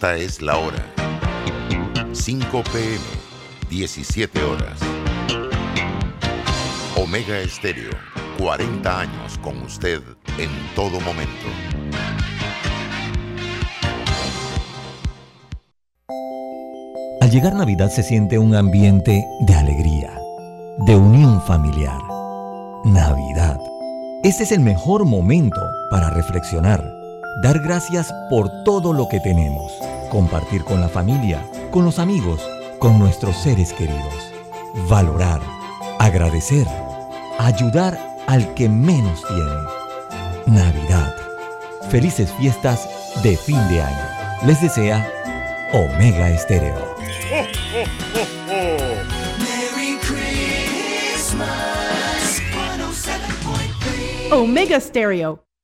Esta es la hora. 5 pm, 17 horas. Omega Estéreo, 40 años con usted en todo momento. Al llegar Navidad se siente un ambiente de alegría, de unión familiar. Navidad. Este es el mejor momento para reflexionar, dar gracias por todo lo que tenemos, compartir con la familia, con los amigos, con nuestros seres queridos, valorar, agradecer, ayudar al que menos tiene. Navidad. Felices fiestas de fin de año. Les desea Omega Estéreo. Omega Stereo.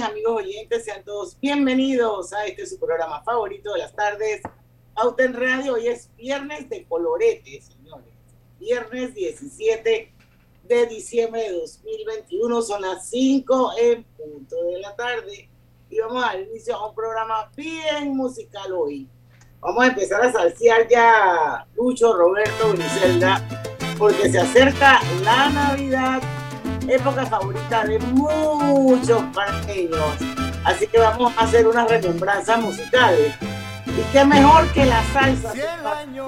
Tardes, amigos oyentes. Sean todos bienvenidos a este su programa favorito de las tardes, Auto en Radio. Hoy es viernes de colorete, señores. Viernes 17 de diciembre de 2021. Son las 5 en punto de la tarde. Y vamos al inicio a un programa bien musical hoy. Vamos a empezar a salsear ya Lucho, Roberto, Griselda, porque se acerca la Navidad época favorita de muchos panameños. Así que vamos a hacer unas remembranzas musicales. Y qué mejor que la salsa,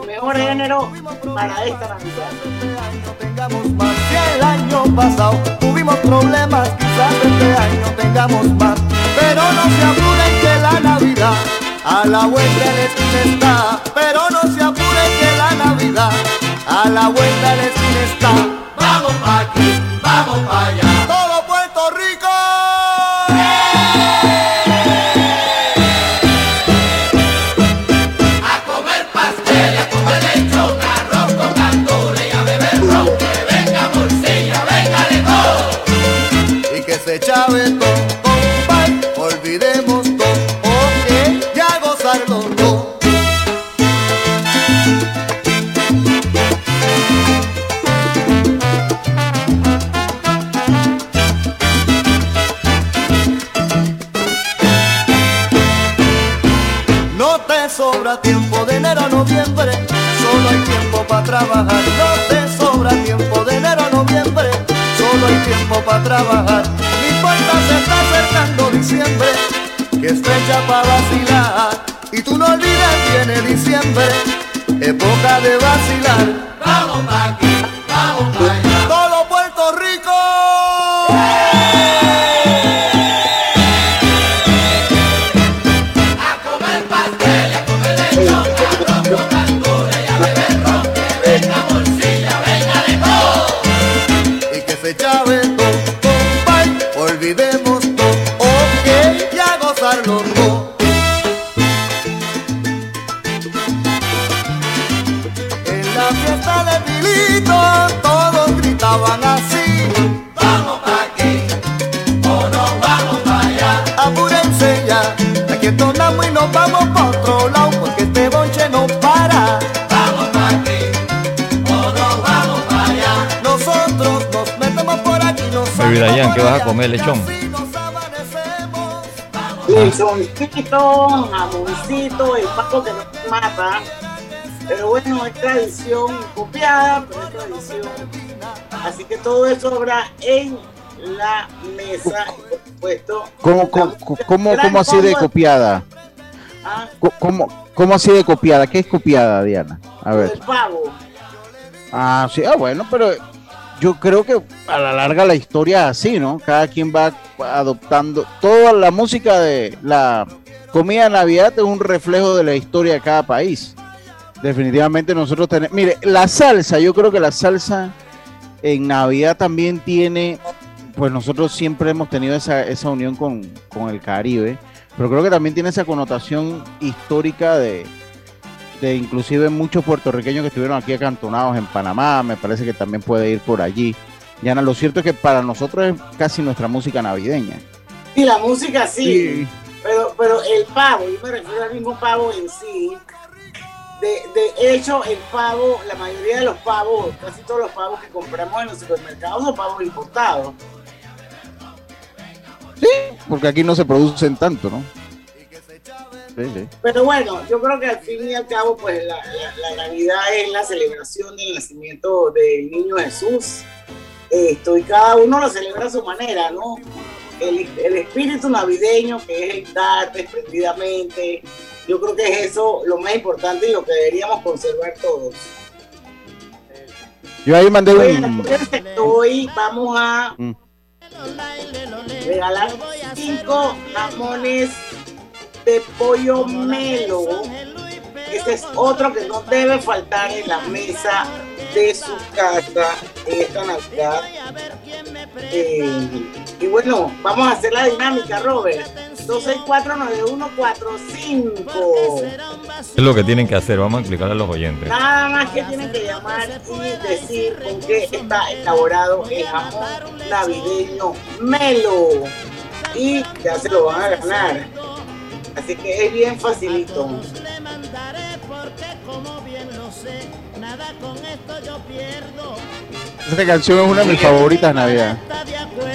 mejor género para esta Navidad. tengamos más que el año pasado tuvimos problemas, quizás este año tengamos más, pero no se apuren que la Navidad a la vuelta de la esquina está, pero no se apuren que la Navidad a la vuelta de la esquina está. Vamos pa' aquí, vamos pa' allá. Todo Puerto Rico. A comer pastel, a comer lechón, arroz con gandules y a beber ron. Que venga morcilla, venga de todo. Y que se chave todo, olvidemos No te sobra tiempo de enero a noviembre, solo hay tiempo para trabajar. No importa se está acercando diciembre, que es fecha para vacilar. Y tú no olvides viene diciembre, época de vacilar. Vamos pa' aquí, vamos pa'. Gritaban así. Vamos pa' aquí, o nos vamos pa' allá. Apúrense ya, aquí entonamos y nos vamos pa' otro lado, porque este bonche no para. Vamos pa' aquí, o nos vamos pa' allá. Nosotros nos metemos por aquí, nos Baby Dayan, ¿qué vas a comer, lechón? Lisoncito, jamoncito, el pato que no mata. Pero bueno, es tradición copiada, pero todo eso habrá en la mesa, por supuesto. ¿Cómo, cómo, cómo, cómo así de copiada? Ah, ¿Cómo, ¿Cómo así de copiada? ¿Qué es copiada, Diana? A ver. el pavo. Ah, sí, ah, bueno, pero yo creo que a la larga la historia es así, ¿no? Cada quien va adoptando. Toda la música de la comida de Navidad es un reflejo de la historia de cada país. Definitivamente nosotros tenemos. Mire, la salsa, yo creo que la salsa en Navidad también tiene. Pues nosotros siempre hemos tenido esa, esa unión con, con el Caribe, pero creo que también tiene esa connotación histórica de, de inclusive muchos puertorriqueños que estuvieron aquí acantonados en Panamá, me parece que también puede ir por allí. Yana, lo cierto es que para nosotros es casi nuestra música navideña. Sí, la música sí, Pero, pero el pavo, yo me refiero al mismo pavo en sí. De, de hecho, el pavo, la mayoría de los pavos, casi todos los pavos que compramos en los supermercados son pavos importados. Sí, porque aquí no se producen tanto, ¿no? Pero bueno, yo creo que al fin y al cabo, pues la, Navidad es la celebración del nacimiento del niño Jesús. Esto, y cada uno lo celebra a su manera, ¿no? El, espíritu navideño que es el dar desprendidamente, yo creo que es eso lo más importante y lo que deberíamos conservar todos. Yo ahí mandé un... Hoy vamos a mm. regalar cinco jamones de pollo melo. Ese es otro que no debe faltar en la mesa de su casa en esta Navidad. Eh, y bueno, vamos a hacer la dinámica, Robert. 2649145. Es lo que tienen que hacer, vamos a explicarle a los oyentes. Nada más que tienen que llamar y decir con qué está elaborado el jamón navideño Melo. Y ya se lo van a ganar. Así que es bien facilito. Esta canción es una de mis favoritas de Navidad.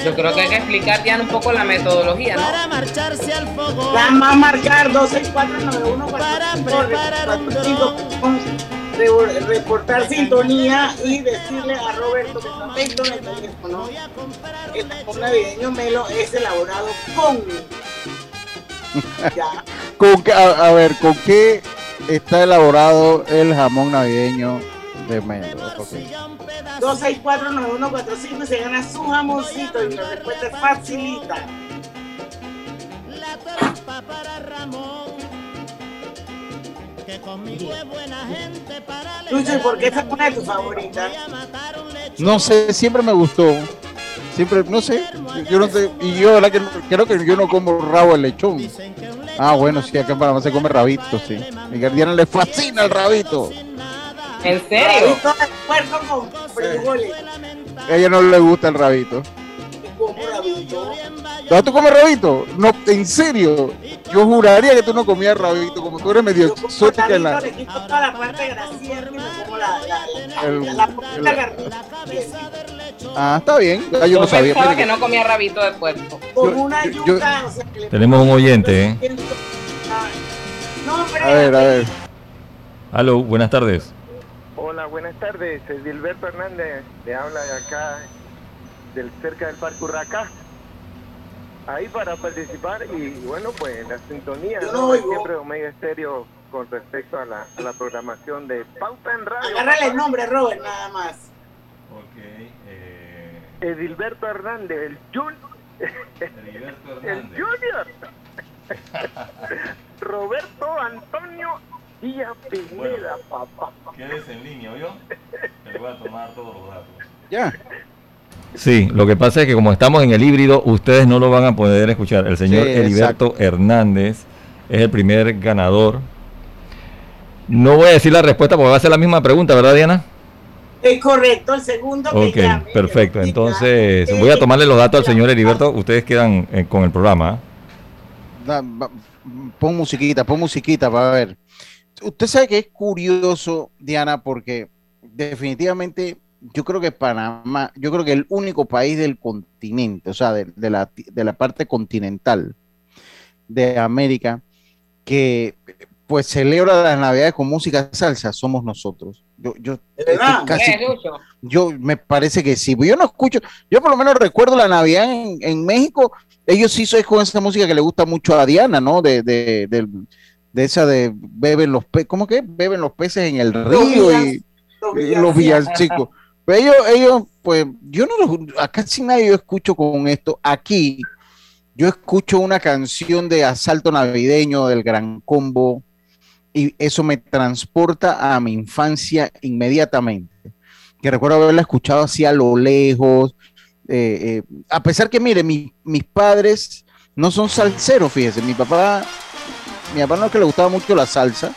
Yo creo que hay que explicar ya un poco la metodología, ¿no? Para marcharse al fuego. La más marcar 26491 para preparar reportar sintonía y decirle a Roberto que está atento en el teléfono. El jamón navideño Melo es elaborado con ¿Con a, ver, ¿con qué está elaborado el jamón navideño de Melo? 2649145 se gana su jamoncito y la respuesta es facilita. La para Ramón. Que conmigo es buena gente para Lucho, ¿y por qué esta es tu favorita? No sé, siempre me gustó. Siempre, no sé, yo no sé, y yo la que creo que yo no como rabo de lechón. Ah, bueno, sí, acá en Panamá se come rabito, sí. Mi guardiana le fascina el rabito. ¿En serio? A ella no le gusta el rabito. ¿No tú comes rabito? No, en serio. Yo juraría que tú no comías rabito, como tú eres medio exótica en la. Ah, está bien. Ah, yo, no sabía. Pensaba que no comía rabito de puerco. Tenemos un oyente, ¿eh? A ver, a ver. Aló, buenas tardes. Hola, buenas tardes. Gilberto Hernández le habla de acá, del cerca del Parque Urracá. Ahí para participar y bueno, pues la sintonía, ¿no? siempre Omega Estéreo con respecto a la, a la programación de Pauta en Radio. Agarrale el nombre, Robert, nada más. Ok. Eh... Edilberto Hernández, el, jun... Edilberto Hernández. el Junior. Roberto Antonio Díaz Pineda, papá. Quédese en línea, ¿oyó? Le voy a tomar todos los datos. Ya. Sí, lo que pasa es que como estamos en el híbrido, ustedes no lo van a poder escuchar. El señor Heriberto Hernández es el primer ganador. No voy a decir la respuesta porque va a ser la misma pregunta, ¿verdad, Diana? Es correcto, el segundo que Ok, perfecto. Entonces, voy a tomarle los datos al señor Heriberto. Ustedes quedan eh, con el programa. pon musiquita, pon musiquita para ver. Usted sabe que es curioso, Diana, porque definitivamente yo creo que Panamá, yo creo que el único país del continente, o sea, de, la, de la parte continental de América, que pues celebra las navidades con música salsa, somos nosotros. Yo, yo, casi, yo me parece que sí. Yo no escucho, yo por lo menos recuerdo la Navidad en, México, ellos sí son con esa música que le gusta mucho a Diana, ¿no? De, de, de, esa de beben los peces, ¿cómo que? Beben los peces en el río y, los villancicos. Pero ellos, ellos, pues, yo no los, casi nadie yo escucho con esto. Aquí, yo escucho una canción de asalto navideño del Gran Combo y eso me transporta a mi infancia inmediatamente. Que recuerdo haberla escuchado así a lo lejos. Eh, eh, a pesar que, mire, mis padres no son salseros, fíjese. Mi papá, mi papá no es que le gustaba mucho la salsa,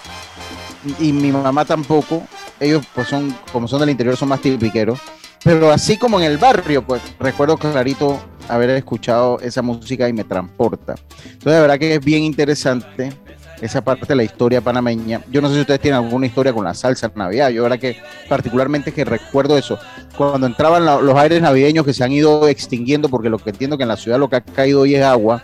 y mi mamá tampoco. Ellos, pues son, como son del interior, son más tipiqueros. Pero así como en el barrio, pues recuerdo clarito haber escuchado esa música y me transporta. Entonces, de verdad que es bien interesante esa parte de la historia panameña. Yo no sé si ustedes tienen alguna historia con la salsa en Navidad. Yo, verdad que particularmente que recuerdo eso. Cuando entraban los aires navideños que se han ido extinguiendo, porque lo que entiendo que en la ciudad lo que ha caído hoy es agua,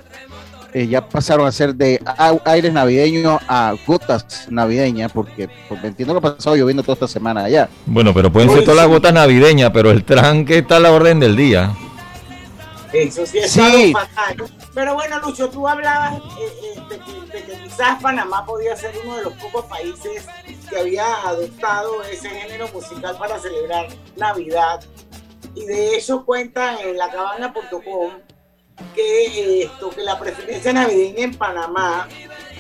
eh, ya pasaron a ser de aires navideños a gotas navideñas, porque, porque entiendo que ha pasado lloviendo toda esta semana allá. Bueno, pero pueden ser todas las gotas navideñas, pero el tranque está a la orden del día. Eso sí es sí. fatal. Pero bueno, Lucho, tú hablabas eh, eh, de, que, quizás Panamá podía ser uno de los pocos países que había adoptado ese género musical para celebrar Navidad. Y de hecho cuentan en la cabana.com que, esto, que la preferencia navideña en Panamá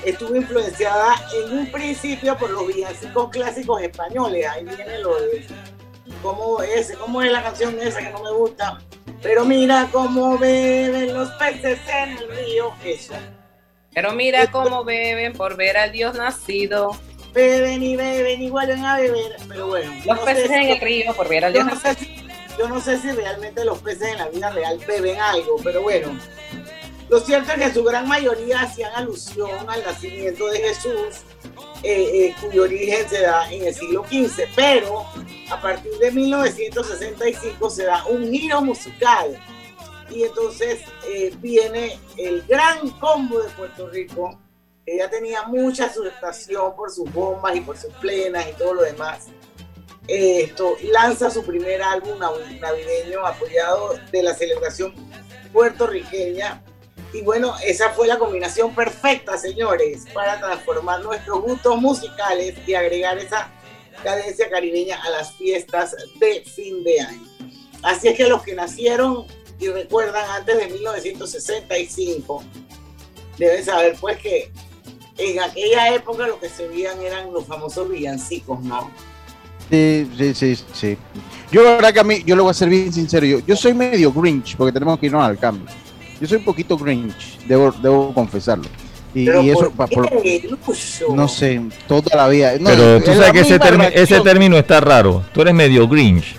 estuvo influenciada en un principio por los villancicos clásicos españoles. Ahí viene lo de cómo es, cómo es la canción esa que no me gusta. Pero mira cómo beben los peces en el río. Eso. Pero mira cómo beben por ver al Dios nacido. Beben y beben y vuelven a beber. Pero bueno. Los peces en el río por ver al Dios nacido yo no sé si realmente los peces en la vida real beben algo, pero bueno. Lo cierto es que su gran mayoría hacían alusión al nacimiento de Jesús, eh, eh, cuyo origen se da en el siglo XV, pero a partir de 1965 se da un giro musical y entonces eh, viene el gran combo de Puerto Rico. Ella tenía mucha aceptación por sus bombas y por sus plenas y todo lo demás esto, lanza su primer álbum navideño apoyado de la celebración puertorriqueña. Y bueno, esa fue la combinación perfecta, señores, para transformar nuestros gustos musicales y agregar esa cadencia caribeña a las fiestas de fin de año. Así es que los que nacieron y recuerdan antes de 1965 deben saber pues que en aquella época lo que se veían eran los famosos villancicos, ¿no? Sí, sí, sí, sí. Yo la verdad que a mí, yo lo voy a ser bien sincero, yo, yo soy medio Grinch, porque tenemos que irnos al cambio. Yo soy un poquito Grinch, debo, debo confesarlo. Y, eso, no sé, toda la vida. Pero tú sabes que ese, ese término está raro. Tú eres medio Grinch.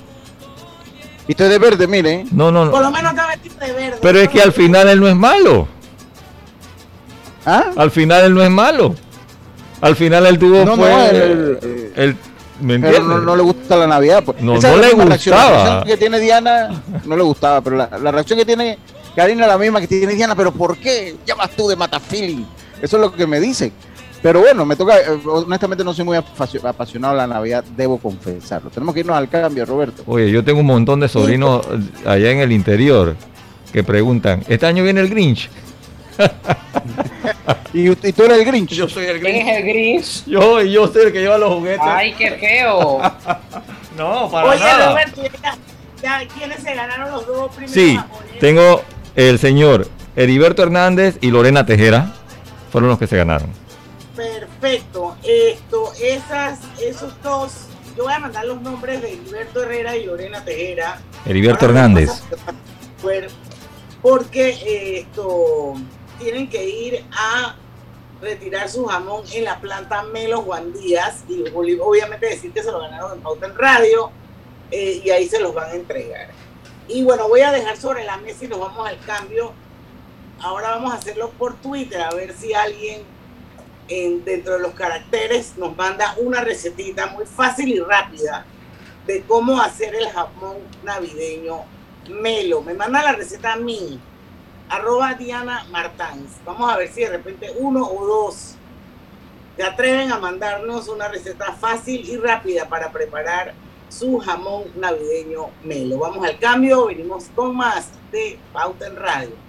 Y estoy de verde, mire. No, no, no. Por lo menos está vestido de verde. Pero es que al final él no es malo. ¿Ah? Al final él no es malo. Al final él tuvo no, fue el, pero no, le gusta la Navidad. Pues. No, no le gustaba. La reacción que tiene Diana no le gustaba, pero la, reacción que tiene Karina es la misma que tiene Diana. Pero ¿por qué llamas tú de Matafili? Eso es lo que me dicen. Pero bueno, me toca, eh, honestamente no soy muy apasionado de la Navidad, debo confesarlo. Tenemos que irnos al cambio, Roberto. Oye, yo tengo un montón de sobrinos allá en el interior que preguntan, ¿este año viene el Grinch? ¿Y, tú eres el Grinch. Yo soy el Grinch. ¿Quién es el Grinch? Yo, y yo soy el que lleva los juguetes. Ay, qué feo. no, para Oye, nada. Roberto, ¿quiénes se ganaron los dos primeros? Sí, tengo el señor Heriberto Hernández y Lorena Tejera. Fueron los que se ganaron. Perfecto. Esto, esas, esos dos, yo voy a mandar los nombres de Heriberto Herrera y Lorena Tejera. Heriberto Hernández. Porque eh, esto tienen que ir a retirar su jamón en la planta Melo Juan Díaz y obviamente decir que se lo ganaron en Pauta en Radio eh, y ahí se los van a entregar. Y bueno, voy a dejar sobre la mesa y nos vamos al cambio. Ahora vamos a hacerlo por Twitter a ver si alguien en, dentro de los caracteres nos manda una recetita muy fácil y rápida de cómo hacer el jamón navideño Melo. Me manda la receta a mí arroba Diana Martans. Vamos a ver si de repente uno o dos se atreven a mandarnos una receta fácil y rápida para preparar su jamón navideño melo. Vamos al cambio, venimos con más de Pauta en Radio.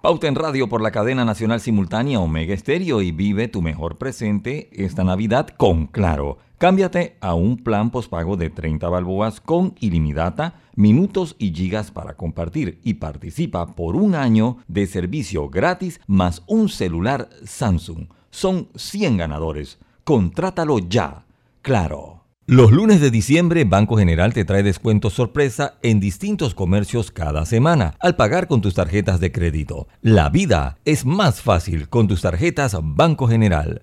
Pauta en Radio por la cadena nacional simultánea Omega Estéreo y vive tu mejor presente esta Navidad con Claro. Cámbiate a un plan postpago de 30 balboas con ilimitada, minutos y gigas para compartir y participa por un año de servicio gratis más un celular Samsung. Son 100 ganadores. Contrátalo ya. Claro. Los lunes de diciembre, Banco General te trae descuentos sorpresa en distintos comercios cada semana al pagar con tus tarjetas de crédito. La vida es más fácil con tus tarjetas Banco General.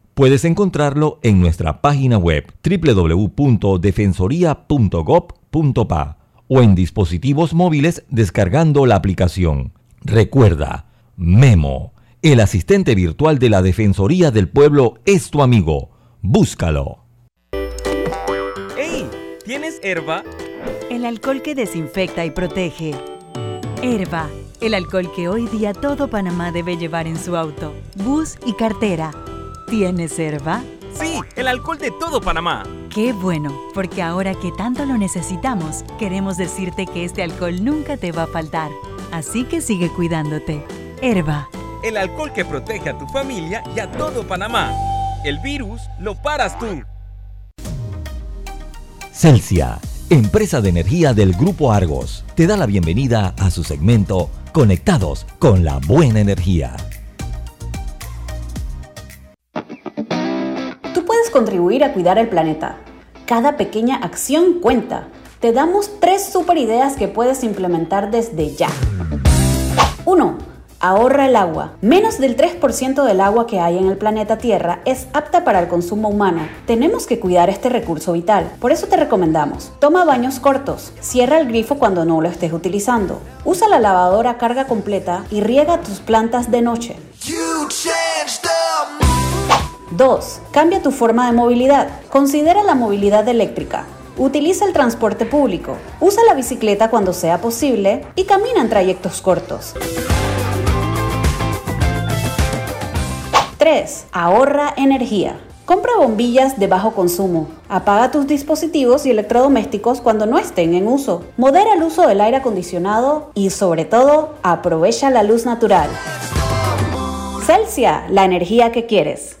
Puedes encontrarlo en nuestra página web www.defensoría.gov.pa o en dispositivos móviles descargando la aplicación. Recuerda, Memo, el asistente virtual de la Defensoría del Pueblo es tu amigo. Búscalo. ¡Hey! ¿Tienes herba? El alcohol que desinfecta y protege. Herba, el alcohol que hoy día todo Panamá debe llevar en su auto, bus y cartera ¿Tienes Herba? Sí, el alcohol de todo Panamá. Qué bueno, porque ahora que tanto lo necesitamos, queremos decirte que este alcohol nunca te va a faltar. Así que sigue cuidándote. Herba. El alcohol que protege a tu familia y a todo Panamá. El virus lo paras tú. Celsia, empresa de energía del Grupo Argos, te da la bienvenida a su segmento Conectados con la Buena Energía. Contribuir a cuidar el planeta. Cada pequeña acción cuenta. Te damos tres super ideas que puedes implementar desde ya. 1. Ahorra el agua. Menos del 3% del agua que hay en el planeta Tierra es apta para el consumo humano. Tenemos que cuidar este recurso vital. Por eso te recomendamos, toma baños cortos, cierra el grifo cuando no lo estés utilizando, usa la lavadora a carga completa y riega tus plantas de noche. 2. Cambia tu forma de movilidad. Considera la movilidad eléctrica. Utiliza el transporte público. Usa la bicicleta cuando sea posible y camina en trayectos cortos. 3. Ahorra energía. Compra bombillas de bajo consumo. Apaga tus dispositivos y electrodomésticos cuando no estén en uso. Modera el uso del aire acondicionado y sobre todo, aprovecha la luz natural. Celsia, la energía que quieres.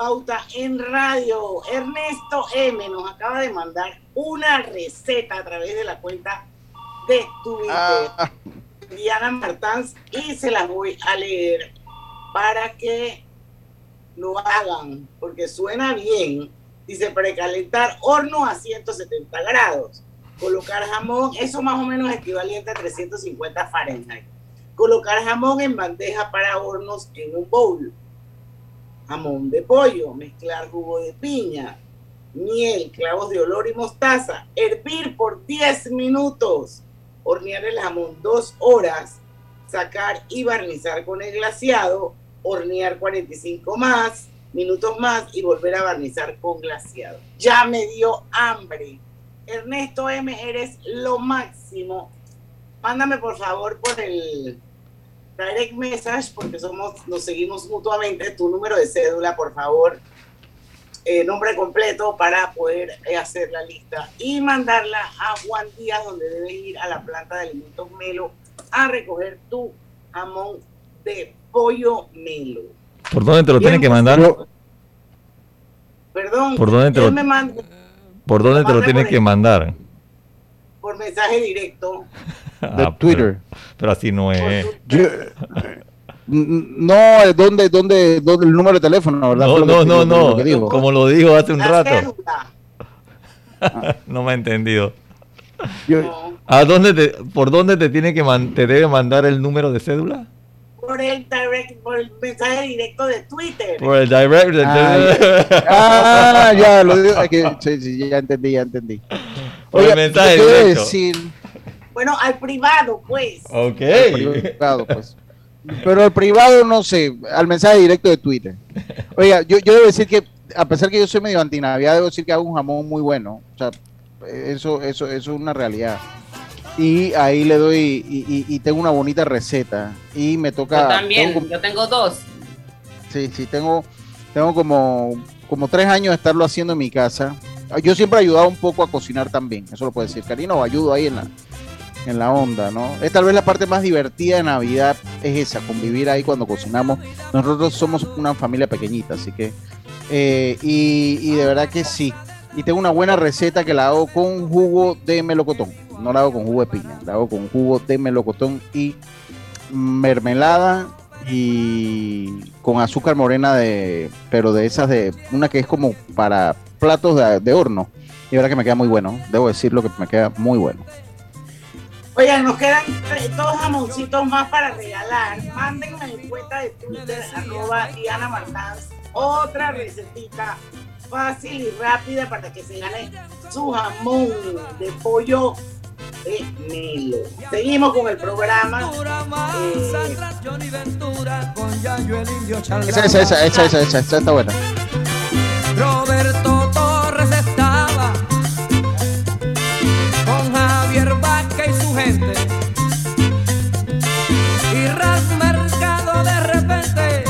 Pauta en Radio. Ernesto M nos acaba de mandar una receta a través de la cuenta de Twitter. Ah. Diana Martans y se las voy a leer para que lo hagan, porque suena bien. Dice precalentar horno a 170 grados. Colocar jamón, eso más o menos equivalente a 350 Fahrenheit. Colocar jamón en bandeja para hornos en un bowl. Jamón de pollo, mezclar jugo de piña, miel, clavos de olor y mostaza. Hervir por 10 minutos. Hornear el jamón 2 horas. Sacar y barnizar con el glaciado. Hornear 45 más minutos más y volver a barnizar con glaciado. Ya me dio hambre. Ernesto M, eres lo máximo. Mándame por favor por el direct message, porque somos, nos seguimos mutuamente, tu número de cédula, por favor, eh, nombre completo para poder eh, hacer la lista y mandarla a Juan Díaz, donde debes ir a la planta de alimentos Melo a recoger tu jamón de pollo Melo. ¿Por dónde te lo tienen que mandar? Perdón, ¿por dónde te lo, ¿por dónde te lo tienen que mandar? Por mensaje directo. de ah, Twitter. Pero, así no es. no, ¿dónde, dónde, dónde el número de teléfono, verdad? No, no, no, no. Como lo dijo hace un rato. no me ha entendido. ¿A dónde te, ¿Por dónde te tiene que te debe mandar el número de cédula? Por el, direct, por el mensaje directo de Twitter. Por el direct. Ah, ya, ah, ya lo digo. sí, sí, ya entendí, ya entendí. Por el mensaje directo. Decir, bueno, al privado, pues. Ok. privado, pues. Pero al privado, no sé, al mensaje directo de Twitter. Oiga, yo, yo debo decir que, a pesar que yo soy medio antinavidad, debo decir que hago un jamón muy bueno. O sea, eso, eso, eso es una realidad. Y ahí le doy, y, tengo una bonita receta. Y me toca. Yo también, yo tengo dos. Sí, sí, tengo, tengo como, como tres años de estarlo haciendo en mi casa. Yo siempre he ayudado un poco a cocinar también, eso lo puede decir. Karina, ayudo ahí en la, en la onda, ¿no? Es tal vez la parte más divertida de Navidad, es esa, convivir ahí cuando cocinamos. Nosotros somos una familia pequeñita, así que... Eh, y, de verdad que sí. Y tengo una buena receta que la hago con jugo de melocotón. No la hago con jugo de piña, la hago con jugo de melocotón y mermelada y con azúcar morena de, pero de esas de, una que es como para platos de, de horno. Y verdad que me queda muy bueno, debo decirlo que me queda muy bueno. Oigan, nos quedan dos jamoncitos más para regalar. Mándenme en cuenta de Twitter, arroba Diana Martans, otra recetita fácil y rápida para que se gane su jamón de pollo de Melo. Seguimos con el programa. Eh, esa, esa, esa, esa, esa, esa, esa está buena. Roberto Y Ras Mercado de repente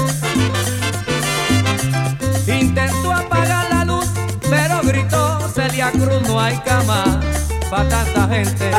intentó apagar la luz, pero gritó, Celia Cruz, no hay cama para tanta gente.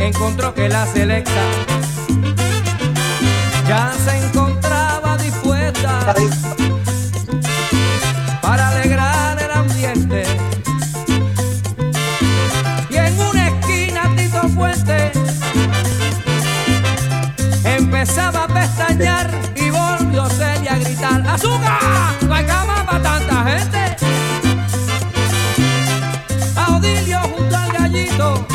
Encontró que la selecta ya se encontraba dispuesta para alegrar el ambiente. Y en una esquina Tito Fuente empezaba a pestañear y volvió Celia a gritar ¡Azúcar! ¡No hay cama para tanta gente! Audilio junto al gallito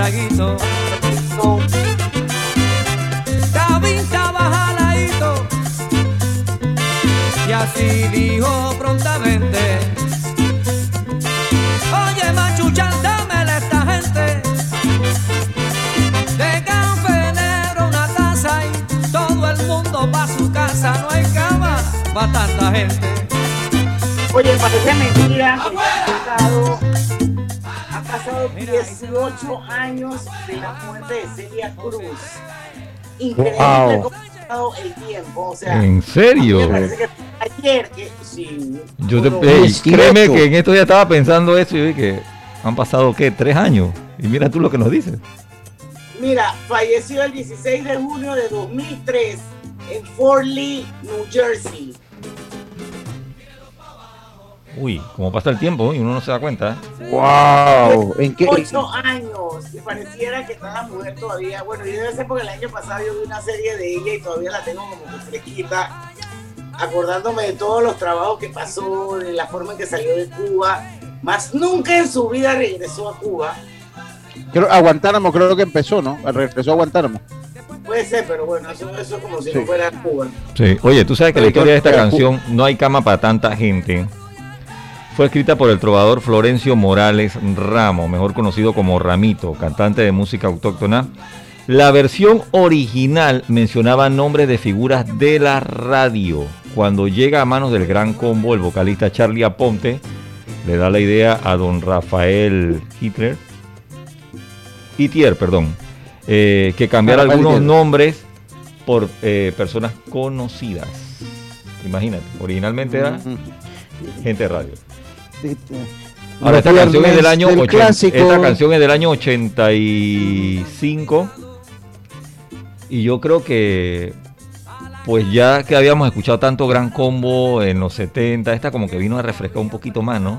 traguito. Cabita baja. Y así dijo prontamente. Oye, machuchan, dámela esta gente. De canfenero una taza y todo el mundo pa' su casa. No hay cama pa' tanta gente. Oye, parece mentira ha pasado, ha pasado 18 años de la muerte de Celia Cruz. Increíble Wow. cómo ha pasado el tiempo. O sea, ¿En serio? me que ayer que sí. Yo te, uno- ey, créeme que en esto ya estaba pensando eso y que han pasado, ¿qué? Tres años. Y mira tú lo que nos dices. Mira, falleció el 16 de junio de 2003 en Fort Lee, New Jersey. Uy, como pasa el tiempo y uno no se da cuenta. ¿eh? Wow. ¿En qué? Ocho años. Y pareciera que está la mujer todavía. Bueno, y debe ser porque el año pasado yo vi una serie de ella y todavía la tengo como fresquita. Acordándome de todos los trabajos que pasó, de la forma en que salió de Cuba. Más nunca en su vida regresó a Cuba. Creo, a Guantánamo creo que empezó, ¿no? Regresó a Guantánamo. Puede ser, pero bueno, eso, eso es como si Sí. no fuera Cuba. Sí. Oye, tú sabes que la historia de esta canción, No hay cama para tanta gente, fue escrita por el trovador Florencio Morales Ramo, mejor conocido como Ramito, cantante de música autóctona. La versión original mencionaba nombres de figuras de la radio. Cuando llega a manos del gran combo, el vocalista Charlie Aponte le da la idea a don Rafael Hitler, Itier, perdón, eh, que cambiara Rafael algunos nombres por eh, personas conocidas. Imagínate, originalmente era gente de radio. Ahora esta canción es del año del 80, clásico. esta canción es del año 85 y yo creo que pues ya que habíamos escuchado tanto Gran Combo en los 70, esta como que vino a refrescar un poquito más, ¿no?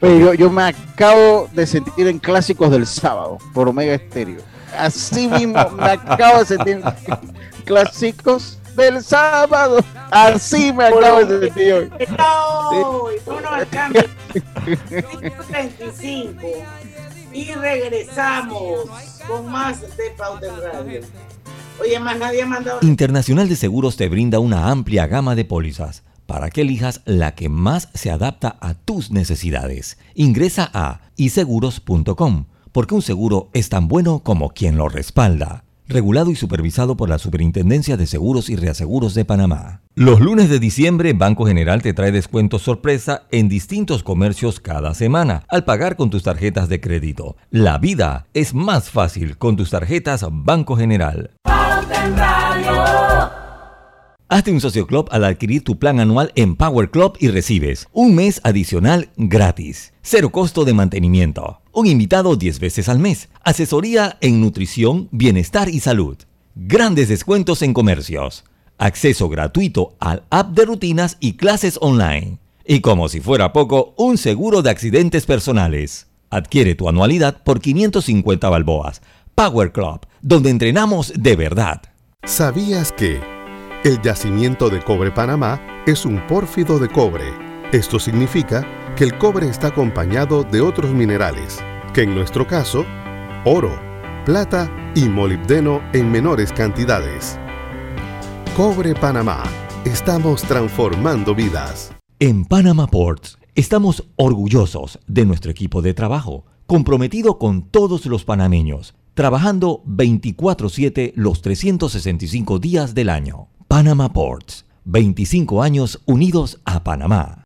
Pero yo, yo me acabo de sentir en clásicos del sábado por Omega Estéreo. Así mismo me acabo de sentir en clásicos del sábado. Así me acabo de sentir hoy. No, al cambio. 35 y regresamos con más de Pauta en Radio. Oye, más nadie ha mandado. Internacional de Seguros te brinda una amplia gama de pólizas para que elijas la que más se adapta a tus necesidades. Ingresa a iseguros.com, porque un seguro es tan bueno como quien lo respalda. Regulado y supervisado por la Superintendencia de Seguros y Reaseguros de Panamá. Los lunes de diciembre, Banco General te trae descuentos sorpresa en distintos comercios cada semana al pagar con tus tarjetas de crédito. La vida es más fácil con tus tarjetas Banco General. Hazte un socio club al adquirir tu plan anual en Power Club y recibes un mes adicional gratis, cero costo de mantenimiento, un invitado 10 veces al mes, asesoría en nutrición, bienestar y salud, grandes descuentos en comercios, acceso gratuito al app de rutinas y clases online, y como si fuera poco, un seguro de accidentes personales. Adquiere tu anualidad por 550 balboas. Power Club, donde entrenamos de verdad. ¿Sabías que el yacimiento de cobre Panamá es un pórfido de cobre? Esto significa que el cobre está acompañado de otros minerales, que en nuestro caso, oro, plata y molibdeno en menores cantidades. Cobre Panamá. Estamos transformando vidas. En Panama Ports estamos orgullosos de nuestro equipo de trabajo, comprometido con todos los panameños, trabajando 24/7 los 365 días del año. Panama Ports, 25 años unidos a Panamá.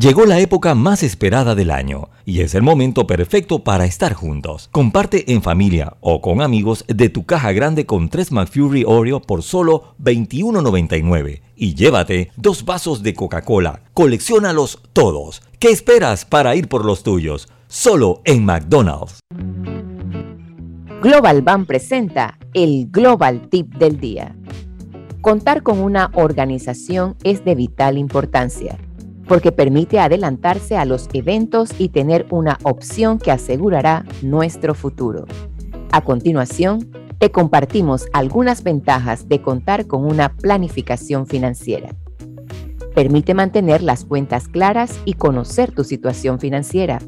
Llegó la época más esperada del año y es el momento perfecto para estar juntos. Comparte en familia o con amigos de tu caja grande con 3 McFury Oreo por solo $21.99 y llévate dos vasos de Coca-Cola. Colecciónalos todos. ¿Qué esperas para ir por los tuyos? Solo en McDonald's. Global Bank presenta el Global Tip del Día. Contar con una organización es de vital importancia porque permite adelantarse a los eventos y tener una opción que asegurará nuestro futuro. A continuación, te compartimos algunas ventajas de contar con una planificación financiera. Permite mantener las cuentas claras y conocer tu situación financiera.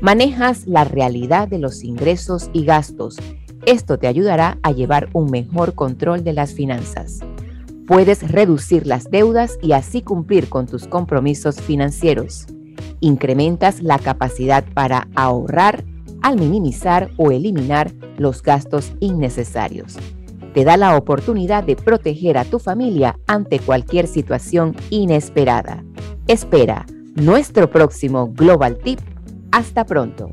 Manejas la realidad de los ingresos y gastos. Esto te ayudará a llevar un mejor control de las finanzas. Puedes reducir las deudas y así cumplir con tus compromisos financieros. Incrementas la capacidad para ahorrar al minimizar o eliminar los gastos innecesarios. Te da la oportunidad de proteger a tu familia ante cualquier situación inesperada. Espera nuestro próximo Global Tip. Hasta pronto.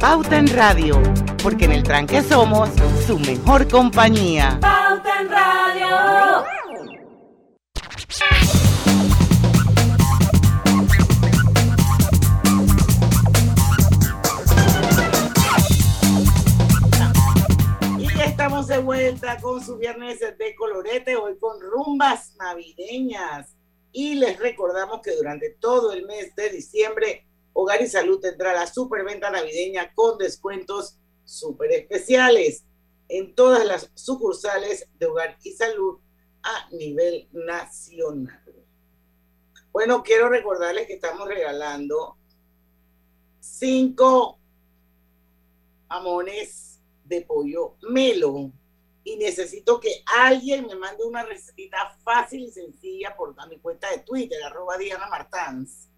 Pauta en Radio, porque en el tranque somos su mejor compañía. Pauta en Radio. estamos de vuelta con su viernes de colorete, hoy con rumbas navideñas. Y les recordamos que durante todo el mes de diciembre, Hogar y Salud tendrá la superventa navideña con descuentos súper especiales en todas las sucursales de Hogar y Salud a nivel nacional. Bueno, quiero recordarles que estamos regalando cinco amones de pollo melo. Y necesito que alguien me mande una receta fácil y sencilla por mi cuenta de Twitter, arroba Diana Martans,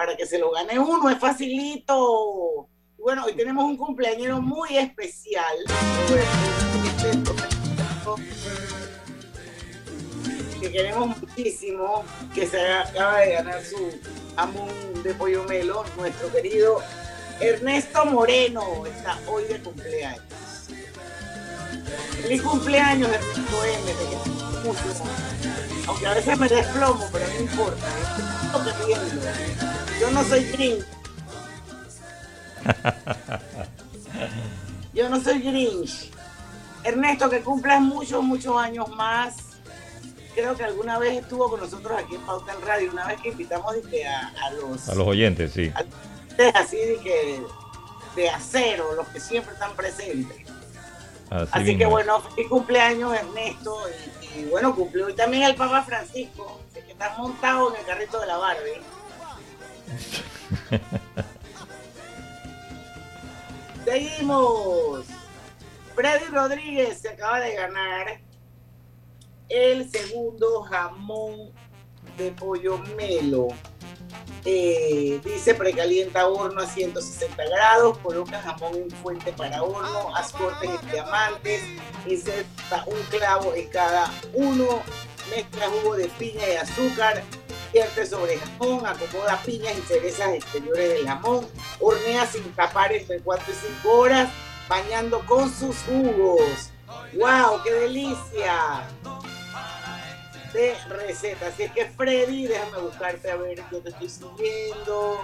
para que se lo gane uno, es facilito. bueno, hoy tenemos un cumpleañero muy especial. Que queremos muchísimo, que se acaba de ganar su jamón de pollo melo, nuestro querido Ernesto Moreno está hoy de cumpleaños. Feliz cumpleaños, Ernesto M. Aunque a veces me desplomo, pero no importa. Yo no soy Grinch. Yo no soy Grinch. Ernesto, que cumplas muchos, muchos años más. Creo que alguna vez estuvo con nosotros aquí en Pauta en Radio, una vez que invitamos a, los... A los oyentes, sí así de que de acero, los que siempre están presentes. Así, que bueno, feliz cumpleaños Ernesto y, bueno, cumplió y también el Papa Francisco, que está montado en el carrito de la Barbie. Seguimos. Freddy Rodríguez se acaba de ganar el segundo jamón de pollo melo eh, dice precalienta horno a 160 grados, coloca jamón en fuente para horno, haz cortes en diamantes, inserta un clavo en cada uno, mezcla jugo de piña y azúcar, vierte sobre jamón, acomoda piñas y cerezas exteriores del jamón, hornea sin tapar entre 4 y 5 horas, bañando con sus jugos. ¡Wow! ¡Qué delicia! de recetas. Así es que Freddy, déjame buscarte a ver, yo te estoy siguiendo.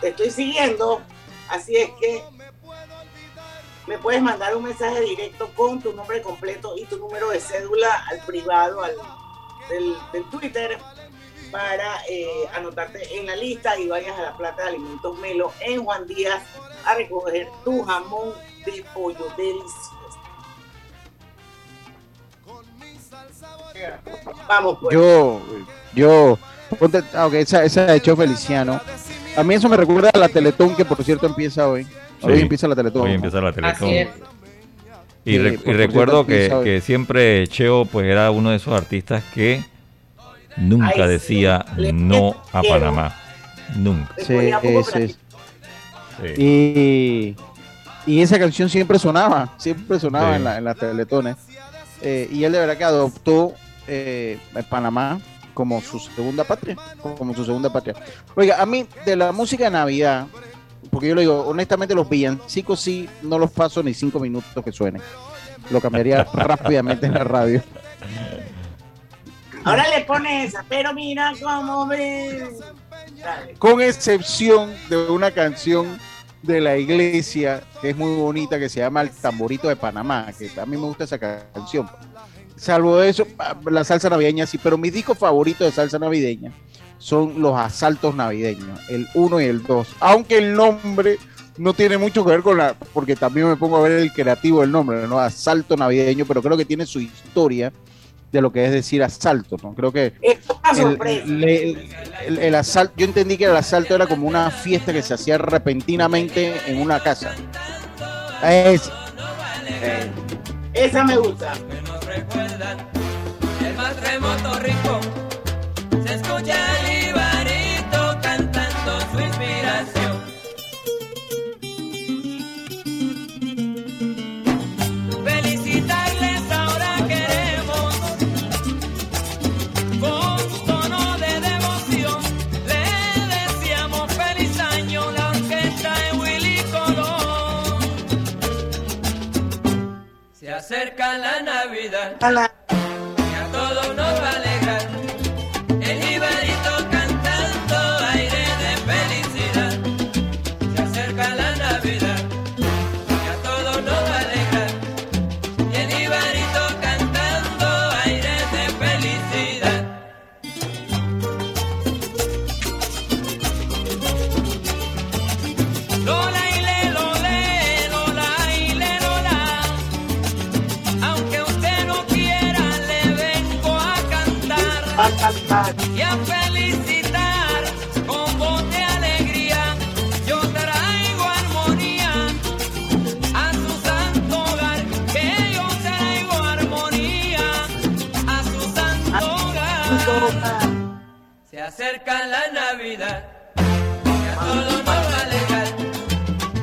Te estoy siguiendo. Así es que me puedes mandar un mensaje directo con tu nombre completo y tu número de cédula al privado al, del, Twitter para eh, anotarte en la lista y vayas a la plata de alimentos Melo en Juan Díaz a recoger tu jamón de pollo delicioso. Vamos, pues. Yo, yo, aunque esa, esa de hecho Feliciano. A mí eso me recuerda a la Teletón, que por cierto empieza hoy. Hoy empieza la Teletón. Hoy empieza la Teletón. Y, recuerdo que, siempre Cheo pues era uno de esos artistas que nunca decía no a Panamá. Nunca. Sí, sí. Y, y, esa canción siempre sonaba, siempre sonaba en, la, en las teletones. Eh, y él de verdad que adoptó eh, Panamá como su segunda patria, como su segunda patria. Oiga, a mí de la música de Navidad, porque yo le digo, honestamente los villancicos sí no los paso ni cinco minutos que suenen. Lo cambiaría rápidamente en la radio. Ahora le pone esa, pero mira cómo ve. Con excepción de una canción de la iglesia que es muy bonita que se llama El Tamborito de Panamá, que a mí me gusta esa canción. Salvo eso, la salsa navideña sí, pero mi disco favorito de salsa navideña son los asaltos navideños, el 1 y el 2. Aunque el nombre no tiene mucho que ver con la, porque también me pongo a ver el creativo del nombre, ¿no? Asalto navideño, pero creo que tiene su historia de lo que es decir asalto, ¿no? Creo que el, el, asalto, yo entendí que el asalto era como una fiesta que se hacía repentinamente en una casa. Es, esa me gusta. El más remoto rico Navidad. Acerca la Navidad y a todos nos va a alegrar.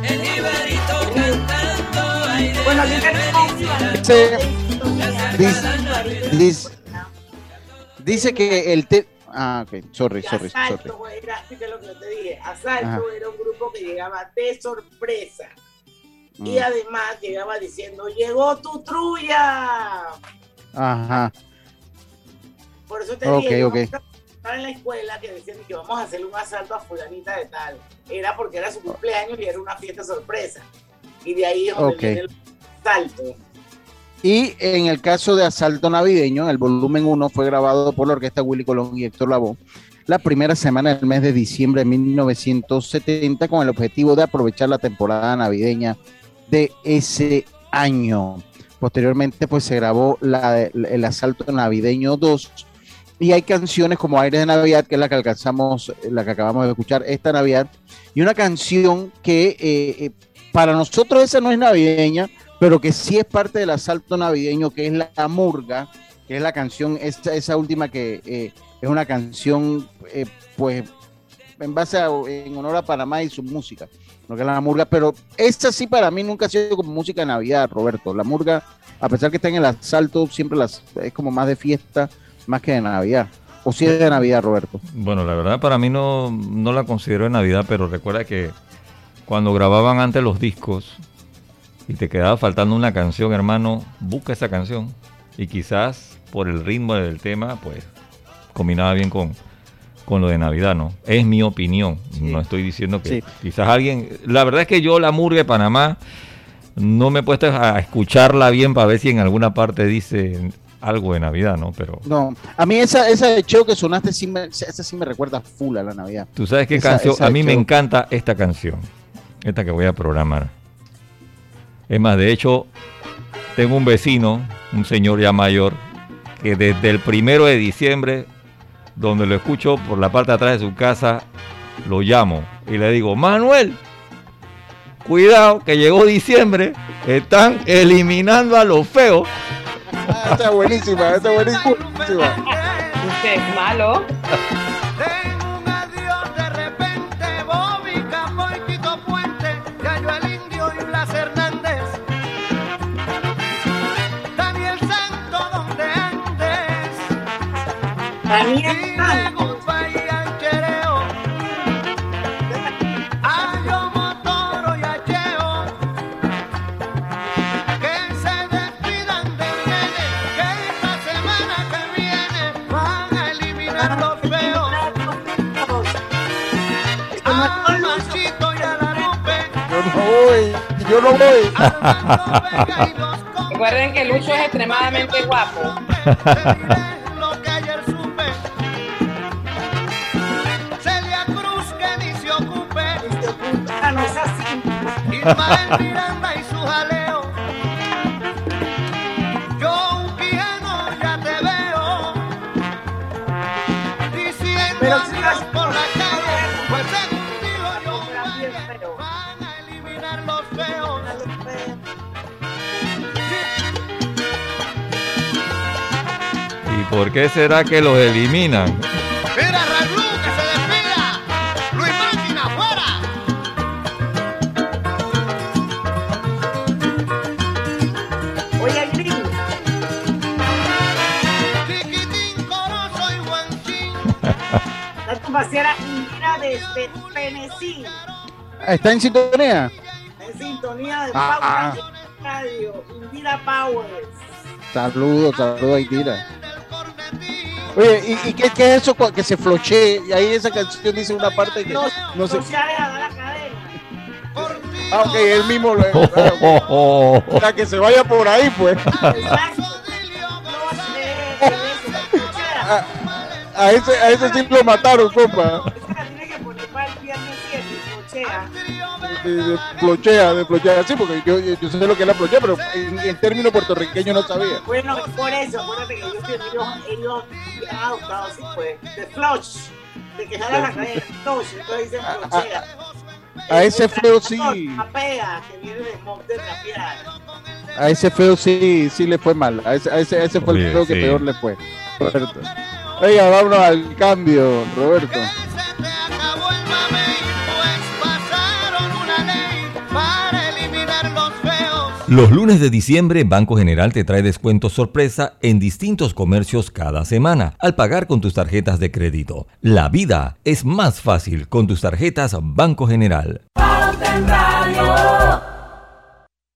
El jibarito cantando aire Bueno, de felicidad. Dice, dice, dice, dice que el te ah ok sorry sorry sorry Asalto, güey, era, fíjate lo que yo te dije. Asalto Ajá. era un grupo que llegaba de sorpresa. Y Mm. además llegaba diciendo, llegó tu trulla. ajá Por eso te Ok, dije, yo ok. Estaba en la escuela que decían que vamos a hacerle un asalto a fulanita de tal. Era porque era su cumpleaños y era una fiesta sorpresa. Y de ahí es donde Ok. viene el asalto. y en el caso de Asalto Navideño el volumen 1 fue grabado por la orquesta Willy Colón y Héctor Lavoe la primera semana del mes de diciembre de 1970 con el objetivo de aprovechar la temporada navideña de ese año. Posteriormente pues se grabó la- el Asalto Navideño 2 y hay canciones como Aires de Navidad, que es la que alcanzamos, la que acabamos de escuchar esta Navidad, y una canción que eh, eh, para nosotros esa no es navideña, pero que sí es parte del asalto navideño, que es la murga, que es la canción, esa, esa última que eh, es una canción, eh, pues, en base a, en honor a Panamá y su música, lo que es la murga, pero esta sí para mí nunca ha sido como música de Navidad, Roberto. La murga, a pesar que está en el asalto, siempre las, es como más de fiesta, más que de Navidad. O si es de Navidad, Roberto. Bueno, la verdad para mí no, no la considero de Navidad, pero recuerda que cuando grababan antes los discos y te quedaba faltando una canción, hermano, busca esa canción. Y quizás por el ritmo del tema, pues combinaba bien con, con lo de Navidad, ¿no? Es mi opinión. No estoy diciendo que Sí. quizás alguien... La verdad es que yo la murga de Panamá no me he puesto a escucharla bien para ver si en alguna parte dice algo de Navidad, ¿no? Pero No, a mí esa, esa de Cheo que sonaste, sí me, esa sí me recuerda full a la Navidad. Tú sabes qué Esa- canción, esa a mí me encanta esta canción, esta que voy a programar. Es más, de hecho, tengo un vecino, un señor ya mayor, que desde el primero de diciembre, donde lo escucho por la parte de atrás de su casa, lo llamo y le digo, Manuel, cuidado que llegó diciembre, están eliminando a los feos. Ah, esta es buenísima, esta es buenísima. Usted es malo. De Recuerden que Lucho es extremadamente guapo. lo que ayer supe. Celia Cruz que ni se ocupe. Ah, no es así. por qué será que los eliminan? Mira, Raglú, que se despida. Luis Máquina, fuera. Oye, gringo. Chiquitín, corozo y guanchín. La compañera Indira desde Tennessee. ¿Está en sintonía? En sintonía de Ah, Power Radio. Indira Powers. Saludos, saludos, ahí tira. Oye, ¿y, y qué, qué es eso que se floche? Y ahí esa canción dice una parte que No, no se dejado la cadena. Ah, ok, él mismo lo. Oh, oh, oh, oh. Para que se vaya por ahí, pues. Exacto. A, a ese, a ese sí lo mataron, compa. De, de flochea, de flochea. Sí, porque yo, yo sé lo que es la flochea, pero en, en términos puertorriqueños no sabía. Bueno, por eso, acuérdate que ellos, ellos, ellos han adoptado así, pues, de flush, de que jala la cadena, flush, entonces dicen flochea. A ese feo sí. Trapea, que viene de monte trapear. A ese feo sí, sí le fue mal. A ese, a ese, a ese fue el feo que sí. peor le fue. Roberto. Oiga, vámonos al cambio, Roberto. Los lunes de diciembre, Banco General te trae descuentos sorpresa en distintos comercios cada semana al pagar con tus tarjetas de crédito. La vida es más fácil con tus tarjetas Banco General.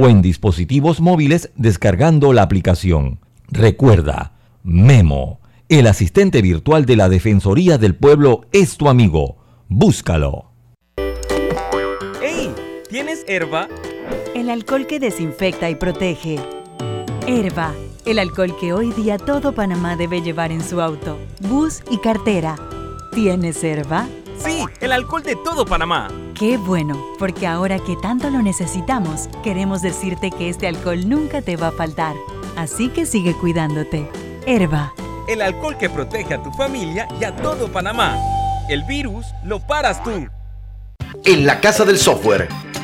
o en dispositivos móviles descargando la aplicación. Recuerda, Memo, el asistente virtual de la Defensoría del Pueblo es tu amigo. Búscalo. ¡Ey! ¿Tienes herba? El alcohol que desinfecta y protege. Herba, el alcohol que hoy día todo Panamá debe llevar en su auto, bus y cartera. ¿Tienes herba? Sí, el alcohol de todo Panamá. Qué bueno, porque ahora que tanto lo necesitamos, queremos decirte que este alcohol nunca te va a faltar. Así que sigue cuidándote. Herba. El alcohol que protege a tu familia y a todo Panamá. El virus lo paras tú. En la Casa del Software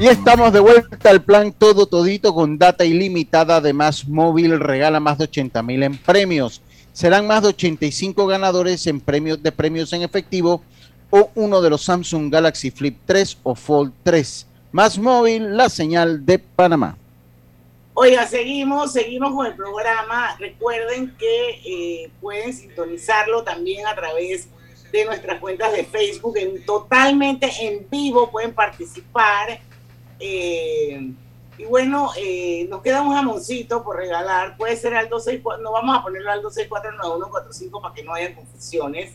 Y estamos de vuelta al plan todo todito con data ilimitada. Además, móvil regala más de 80 mil en premios. Serán más de 85 ganadores en premios de premios en efectivo o uno de los Samsung Galaxy Flip 3 o Fold 3. Más móvil, la señal de Panamá. Oiga, seguimos, seguimos con el programa. Recuerden que eh, pueden sintonizarlo también a través de nuestras cuentas de Facebook, en, totalmente en vivo, pueden participar eh, y bueno, eh, nos queda un jamoncito por regalar. Puede ser al 264, no vamos a ponerlo al 2649145 para que no haya confusiones.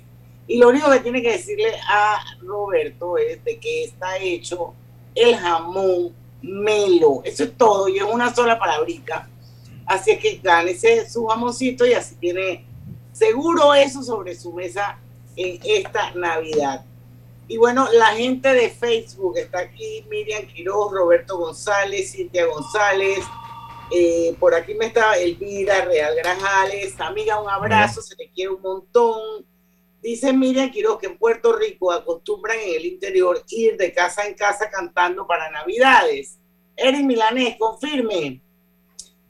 Y lo único que tiene que decirle a Roberto es de que está hecho el jamón melo. Eso es todo y es una sola palabrita. Así que gánese su jamoncito y así tiene seguro eso sobre su mesa en esta Navidad. Y bueno, la gente de Facebook está aquí, Miriam Quiroz, Roberto González, Cintia González, eh, por aquí me está Elvira Real Grajales, amiga, un abrazo, se te quiere un montón. Dice Miriam Quiroz que en Puerto Rico acostumbran en el interior ir de casa en casa cantando para Navidades. Eric Milanés, confirme.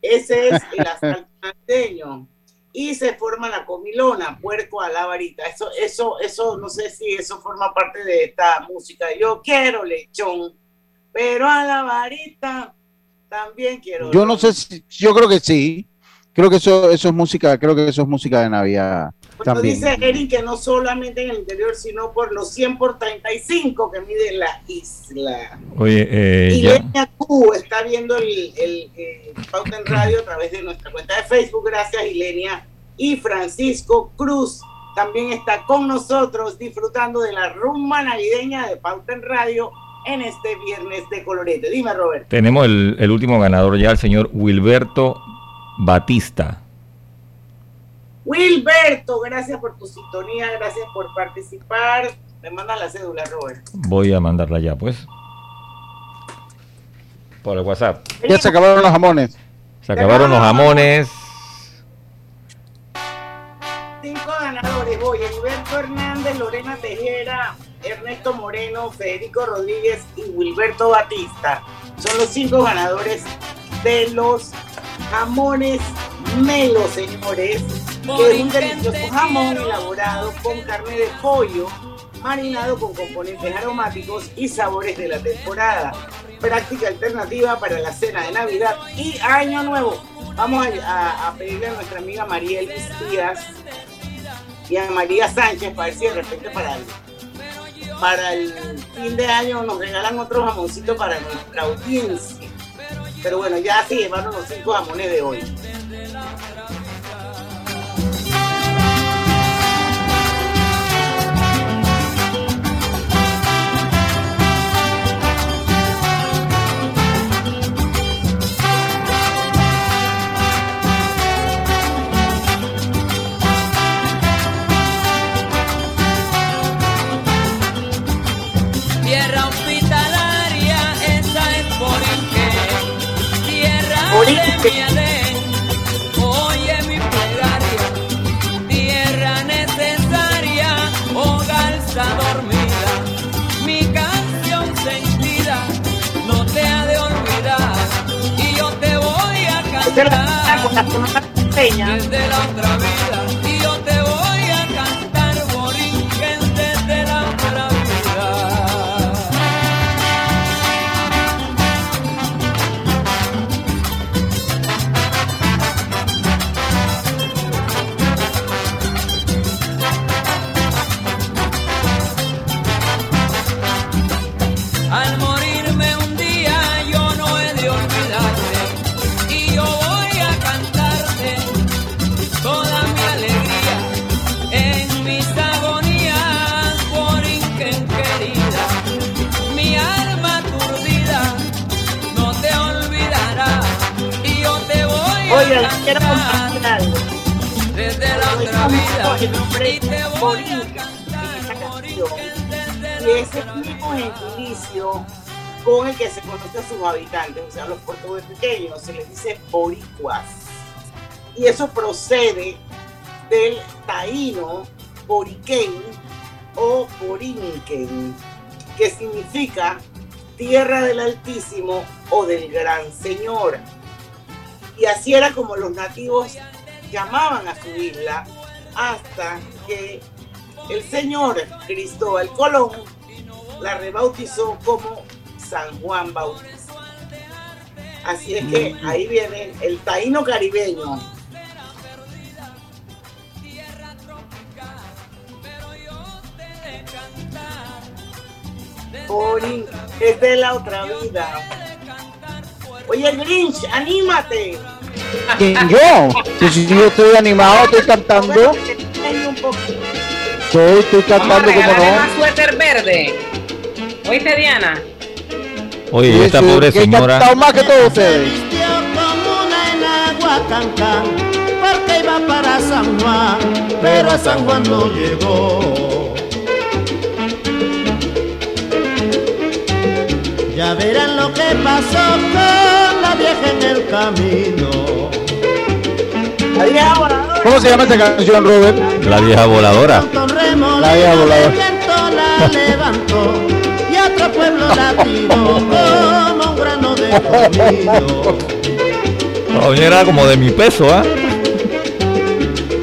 Ese es el asaltanteño y se forma la comilona, puerco a la varita. Eso, eso, eso, no sé si eso forma parte de esta música. Yo quiero lechón, pero a la varita también quiero. Yo no sé si, yo creo que sí. Creo que eso, eso es música, creo que eso es música de Navidad. también. dice Eric que no solamente en el interior, sino por los 100 por 35 que mide la isla. Oye, eh, y. Lenia Q está viendo el, el, eh, Pauta en Radio a través de nuestra cuenta de Facebook. Gracias, Ilenia. Y Francisco Cruz también está con nosotros disfrutando de la rumba navideña de Pauta en Radio en este viernes de colorete. Dime, Robert. Tenemos el, el último ganador ya, el señor Wilberto Batista. Wilberto, gracias por tu sintonía, gracias por participar. Me manda la cédula, Robert. Voy a mandarla ya, pues. Por el WhatsApp. Ya se acabaron los jamones. Se acabaron los jamones. Cinco ganadores hoy, Heriberto Hernández, Lorena Tejera, Ernesto Moreno, Federico Rodríguez y Wilberto Batista. Son los cinco ganadores de los jamones Melo, señores, que es un delicioso jamón elaborado con carne de pollo, marinado con componentes aromáticos y sabores de la temporada. Práctica alternativa para la cena de Navidad y Año Nuevo. Vamos a, a- a pedirle a nuestra amiga María Elvis Díaz y a María Sánchez para ver si de repente para el, para el fin de año nos regalan otro jamoncito para nuestra audiencia. Pero bueno, ya se llevaron los cinco jamones de hoy. Yo te voy a cantar desde la quiero compartir algo. desde la otra vida el nombre y en esta canción. Ese mismo gentilicio con el que se conoce a sus habitantes, o sea, los puertorriqueños, se les dice boricuas. Y eso procede del taíno boriquén o borinquen, que significa tierra del Altísimo o del Gran Señor. Y así era como los nativos llamaban a su isla hasta que el señor Cristóbal Colón la rebautizó como San Juan Bautista. Así es que ahí viene el taíno caribeño. Ori, es de la otra vida. Oye, Grinch, anímate. ¿Quién yo? Si, yo estoy animado, estoy cantando. Estoy, estoy cantando como no. suéter verde. ¿Oíste, Diana? Oye, esta pobre que he señora. más que todos ustedes. como una en agua cancán, porque iba para San Juan, pero a San Juan no llegó. Ya verán lo que pasó con la vieja en el camino. ¿Cómo se llama esta canción, Robert? La vieja voladora. La vieja voladora. el viento la levantó y a otro pueblo la tiró como un grano de comino. La doña era como de mi peso, ¿ah?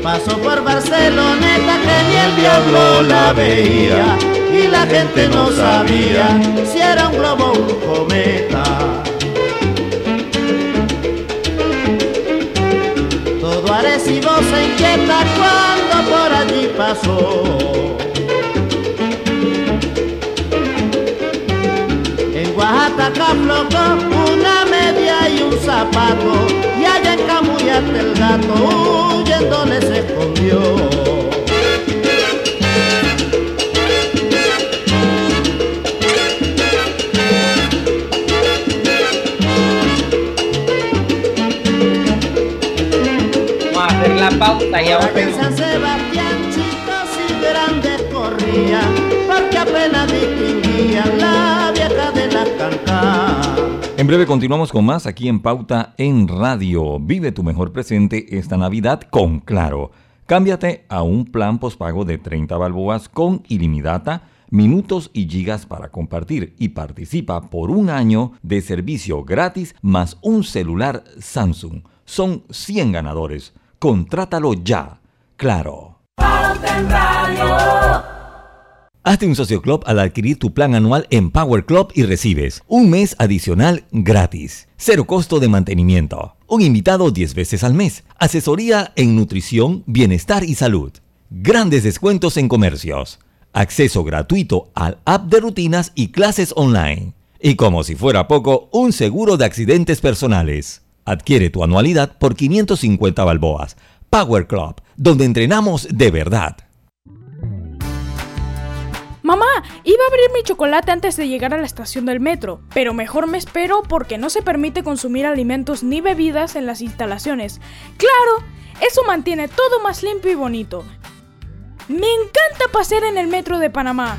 Pasó por Barceloneta que ni el diablo la veía y la gente no sabía si era un globo o un cometa. Todo Arecibo se inquieta cuando por allí pasó. En Oaxaca flotó una media y un zapato y allá en Camuyate el gato huyéndole se escondió. A hacer la pausa y En. San Sebastián chicos y grandes corrían porque apenas la vieja de la. En breve continuamos con más aquí en Pauta en Radio. Vive tu mejor presente esta Navidad con Claro. Cámbiate a un plan postpago de 30 balboas con ilimitada, minutos y gigas para compartir y participa por un año de servicio gratis más un celular Samsung. Son 100 ganadores. Contrátalo ya. Claro. Hazte un socio club al adquirir tu plan anual en Power Club y recibes un mes adicional gratis, cero costo de mantenimiento, un invitado 10 veces al mes, asesoría en nutrición, bienestar y salud, grandes descuentos en comercios, acceso gratuito al app de rutinas y clases online. Y como si fuera poco, un seguro de accidentes personales. Adquiere tu anualidad por 550 balboas. Power Club, donde entrenamos de verdad. Mamá, iba a abrir mi chocolate antes de llegar a la estación del metro, pero mejor me espero porque no se permite consumir alimentos ni bebidas en las instalaciones. Claro, eso mantiene todo más limpio y bonito. Me encanta pasear en el metro de Panamá.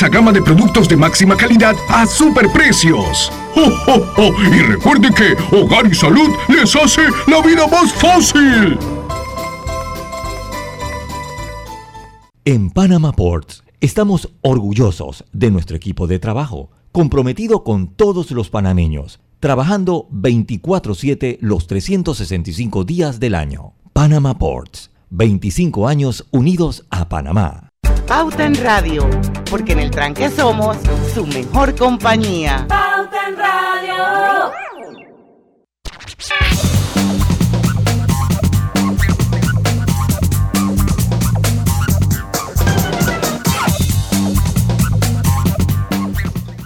gama de productos de máxima calidad a superprecios. ¡Oh, oh, oh! Y recuerde que Hogar y Salud les hace la vida más fácil. En Panama Ports estamos orgullosos de nuestro equipo de trabajo, comprometido con todos los panameños, trabajando 24/7 los 365 días del año. Panama Ports, 25 años unidos a Panamá. Pauta en Radio, porque en el tranque somos su mejor compañía. Pauta en Radio.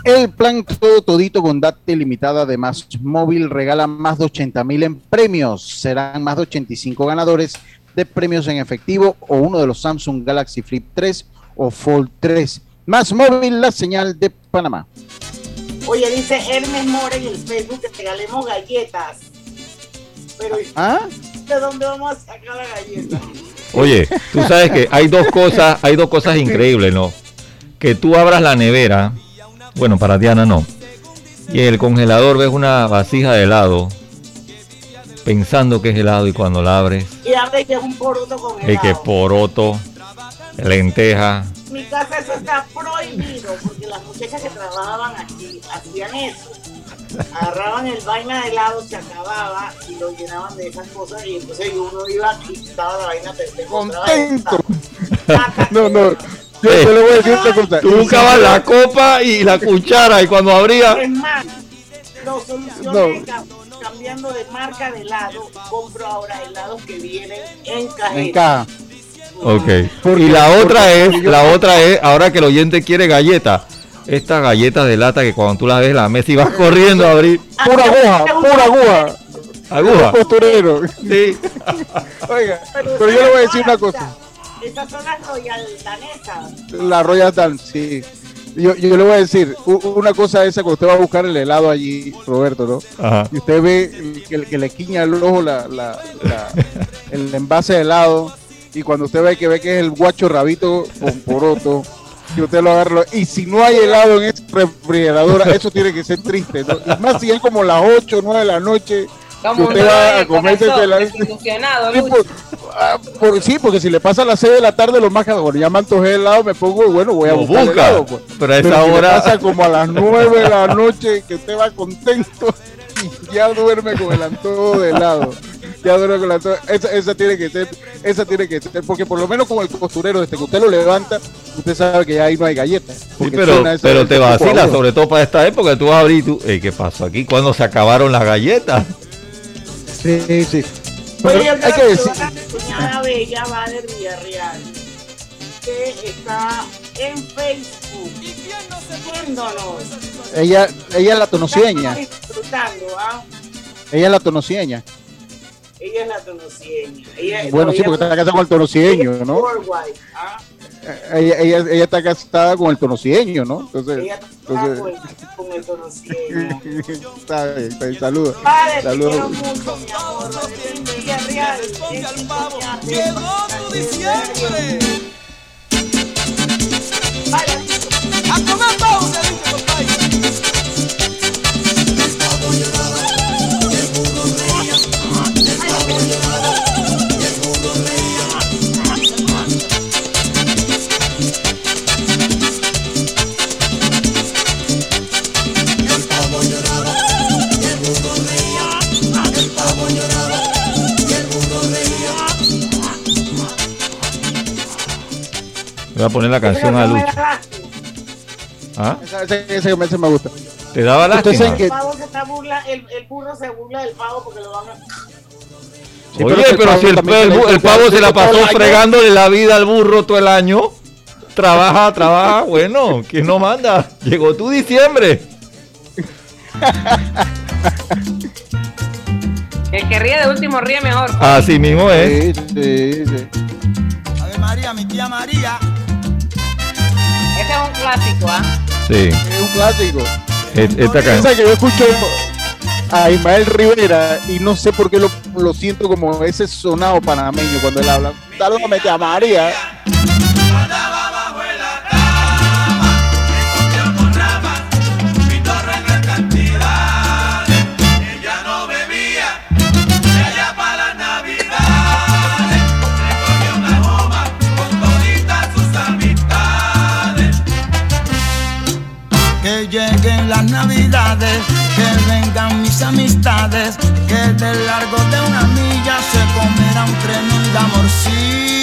El plan Todo Todito con Date Limitada de Más Móvil regala más de 80 mil en premios. Serán más de 85 ganadores de premios en efectivo o uno de los Samsung Galaxy Flip 3 o Fold 3. Más Móvil, la señal de Panamá. Oye, dice Hermes More en el Facebook que regalemos galletas. Pero ¿Ah? ¿de dónde vamos a sacar la galleta? Oye, tú sabes que hay dos cosas, hay dos cosas increíbles, ¿no? Que tú abras la nevera, bueno, para Diana no, y en el congelador ves una vasija de helado, pensando que es helado y cuando la abres, Y abre que es un poroto con es que helado. poroto, lenteja, En mi casa eso está prohibido porque las muchachas que trabajaban aquí hacían eso. Agarraban el vaina de helado, se acababa y lo llenaban de esas cosas y entonces uno iba y estaba la vaina perfecta. Contento. No, no. Yo, yo le voy a decir otra cosa. tú buscabas la copa y la cuchara y cuando abría, Es más, lo solucioné cam- cambiando de marca de helado. Compro ahora helados que vienen en cajeta. En caja. ok. Y la otra es, la otra es, ahora que el oyente quiere galletas, estas galletas de lata que cuando tú las ves la mesa y vas corriendo a abrir, Pura aguja, pura aguja. aguja. Costurero. Sí. Oiga, pero yo le voy a decir una cosa. Esas son las royal danesas. La Royal Dance, sí. Yo, yo le voy a decir, una cosa esa cuando usted va a buscar el helado allí, Roberto, ¿no? Ajá. Y usted ve que, que le quiña el ojo la, la- la- el envase de helado, y cuando usted ve que ve que es el guacho rabito con poroto, y usted lo agarra, y si no hay helado en esa refrigeradora, eso tiene que ser triste, ¿no? Y más si es como las 8 o 9 de la noche, que Como usted va a comerse desilusionado, Sí, por- ah, por- sí, porque si le pasa a las 6 de la tarde, lo más que bueno, ya me antojé de helado, me pongo, bueno, voy a Lo buscar busca, helado, pues. pero a esa si le hora- pasa como a las 9 de la noche, que usted va contento y ya duerme con el antojo de helado. Ya duerme con el antojo. Esa, esa tiene que ser, esa tiene que ser, porque por lo menos como el costurero, desde que usted lo levanta, usted sabe que ya ahí no hay galletas. Sí, pero, ese- pero te vacila, sobre todo para esta época. Tú vas a abrir y tú, "Ey, ¿qué pasó aquí? ¿Cuándo se acabaron las galletas? Sí, sí. Pero Oye, hay que decir, la cuñada Bella va del Villarreal, que está en Facebook, viéndonos. ella, ella es la tonocieña, Estamos disfrutando, ¿ah? ella es la tonocieña. Ella es la tonocieña. Ella, Bueno, sí, porque está casada con el tonocieño, ¿no? Worldwide, ¿ah? Ella, ella, ella está casada con el tonocieño, ¿no? Entonces, Ella está entonces con, con el tonocieño. está bien, está bien, saludos. Padre, te Saludos. quiero mucho, mi amor. En Villarreal, en Llegó tu diciembre. A comer pavo, Voy a poner la canción a Lucho. ¿Ah? Ese, ese, ese- ese me gusta. ¿Te daba lástima? que- El pavo se está burla, el, el burro se burla del pavo porque lo van a... Sí, Oye, pero pero si el, el- pavo se la pasó fregándole la vida al burro todo el año. Trabaja, trabaja. Bueno, ¿quién no manda? Llegó tu diciembre. El que ríe de último ríe mejor. Así mismo es. Sí, sí, sí. Ave María, mi tía María. Este es un clásico, ¿ah? Sí. Es un clásico. Et- Esta canción. que yo escucho a Ismael Rivera y no sé por qué lo, lo siento como ese sonado panameño cuando él habla. Saludame, tía María. Ella que vengan mis amistades, que de largo de una milla se comerán tremenda morcilla.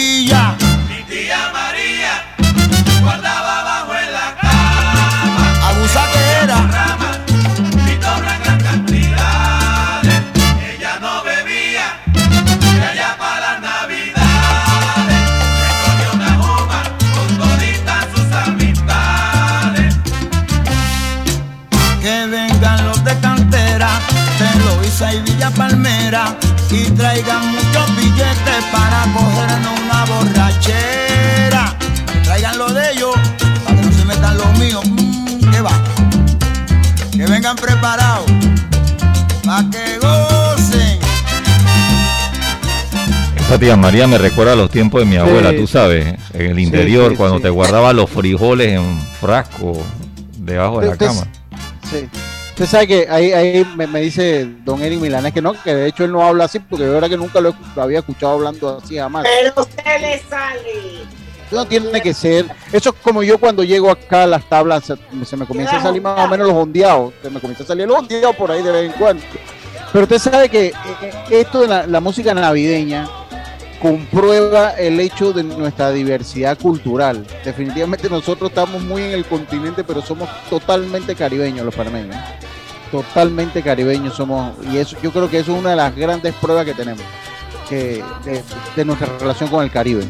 Tía María me recuerda a los tiempos de mi abuela, Sí. tú sabes, en el interior, sí, cuando sí. te guardaba los frijoles en frasco debajo de la Usted- cama. Sí. Usted sabe que ahí, ahí me, me dice don Eric Milanes que no, que de hecho él no habla así, porque de verdad que nunca lo, lo había escuchado hablando así jamás. Pero se le sale. No tiene que ser. Eso es como yo cuando llego acá a las tablas, se, se me comienza a salir más o menos los ondeados. Se me comienza a salir los ondeados por ahí de vez en cuando. Pero usted sabe que eh, eh, esto de la, la música navideña comprueba el hecho de nuestra diversidad cultural. Definitivamente nosotros estamos muy en el continente, pero somos totalmente caribeños los panameños. Totalmente caribeños somos. Y eso yo creo que eso es una de las grandes pruebas que tenemos que, de, de nuestra relación con el Caribe.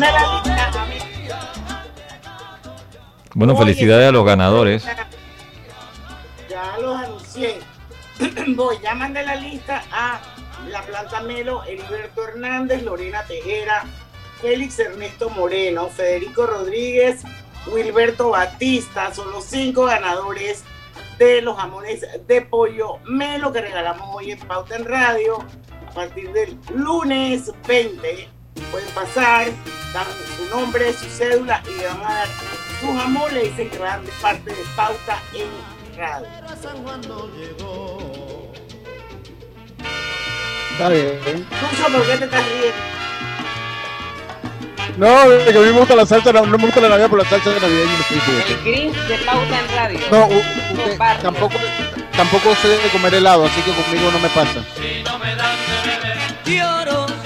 La lista. Bueno, felicidades a los ganadores. Ya los anuncié. Voy, ya mandé la lista a la planta Melo, Heriberto Hernández, Lorena Tejera, Félix Ernesto Moreno, Federico Rodríguez, Wilberto Batista. Son los cinco ganadores de los jamones de pollo Melo que regalamos hoy en Pauta en Radio. A partir del lunes 20 pueden pasar, dan su nombre, su cédula y le van a dar su jamón. Le dicen que van de parte de Pauta en Radio. Está bien. Tucho, ¿por qué te estás riendo? No, de que a mí me gusta la salsa, no, no me gusta la Navidad, pero la salsa de Navidad no El Grinch de pauta en radio. No, usted tampoco, tampoco sé de comer helado, así que conmigo no me pasa.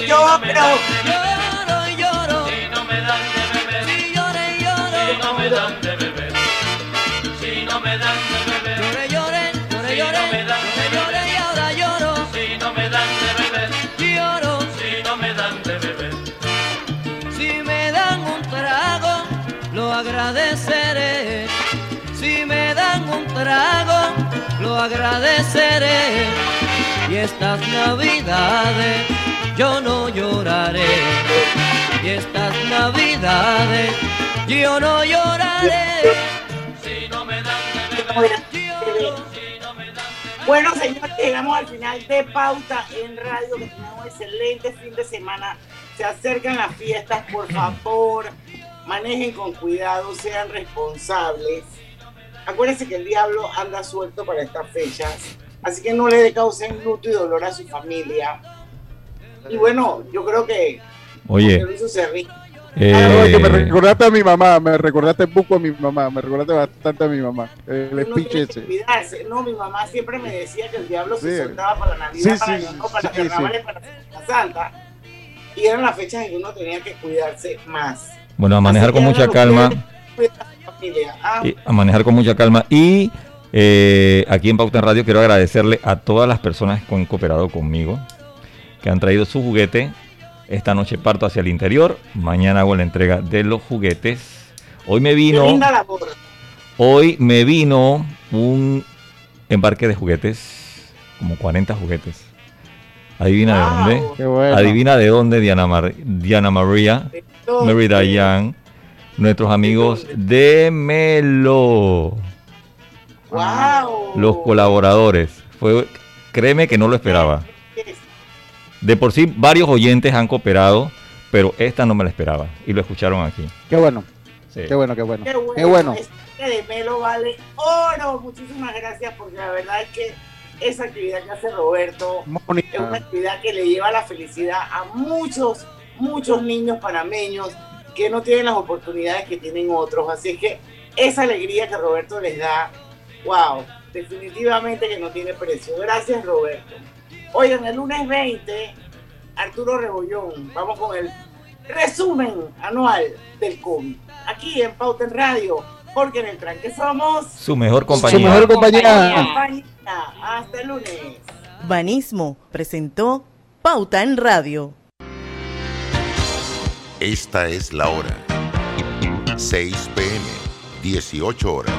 Yo, pero lloro y lloro. Si no me dan de beber, si lloro y lloro. Si no me dan de beber, si no me dan de beber. Lloré, lloré, lloré, lloré, lloré, lloré y ahora lloro. Si no me dan de beber, lloro. Si no me dan de beber. Si me dan un trago, lo agradeceré. Si me dan un trago, lo agradeceré. Y estas navidades yo no lloraré. Y estas navidades yo no lloraré. Si no me dan de beber, lloro. Si no me dan de Bueno, señores, llegamos al final de Pauta en Radio. Que tengan un excelente fin de semana. Se acercan las fiestas, por favor. Manejen con cuidado, sean responsables. Acuérdense que el diablo anda suelto para estas fechas. Así que no le causen luto y dolor a su familia. Y bueno, yo creo que Oye, se ríe. eh, Ah, no, es que me recordaste a mi mamá, me recordaste un poco a mi mamá, me recordaste bastante a mi mamá. El speech ese. cuidarse. No, mi mamá siempre me decía que el diablo se Sí. soltaba para la Navidad, Sí, para, sí, para sí, los sí. carnavales, para la Santa. Y eran las fechas en que uno tenía que cuidarse más. bueno, a manejar Así con mucha calma. Ah, y a manejar con mucha calma. Y eh, aquí en Pauta en Radio quiero agradecerle a todas las personas que han cooperado conmigo, que han traído su juguete. Esta noche parto hacia el interior, mañana hago la entrega de los juguetes. Hoy me qué vino, hoy me vino un embarque de juguetes, como 40 juguetes. Adivina de dónde. Bueno. Adivina de dónde Diana, Mar- Diana María? Mary Dayan, nuestros amigos de Melo, ¡Wow! los colaboradores. Fue, créeme que no lo esperaba. De por sí, varios oyentes han cooperado, pero esta no me la esperaba y lo escucharon aquí. Qué bueno. Sí. Qué bueno, qué bueno. Qué bueno. Qué bueno. Este de Melo vale oro. Muchísimas gracias porque la verdad es que esa actividad que hace Roberto es una actividad que le lleva la felicidad a muchos, muchos niños panameños que no tienen las oportunidades que tienen otros. Así es que esa alegría que Roberto les da, wow, definitivamente que no tiene precio. Gracias, Roberto. Oigan, el lunes 20, Arturo Rebollón, vamos con el resumen anual del COVID. Aquí en Pauta en Radio, porque en el tranque somos Su mejor compañía. Su mejor compañía. compañía. Hasta el lunes. Banismo presentó Pauta en Radio. Esta es la hora. 6 pm, 18 horas.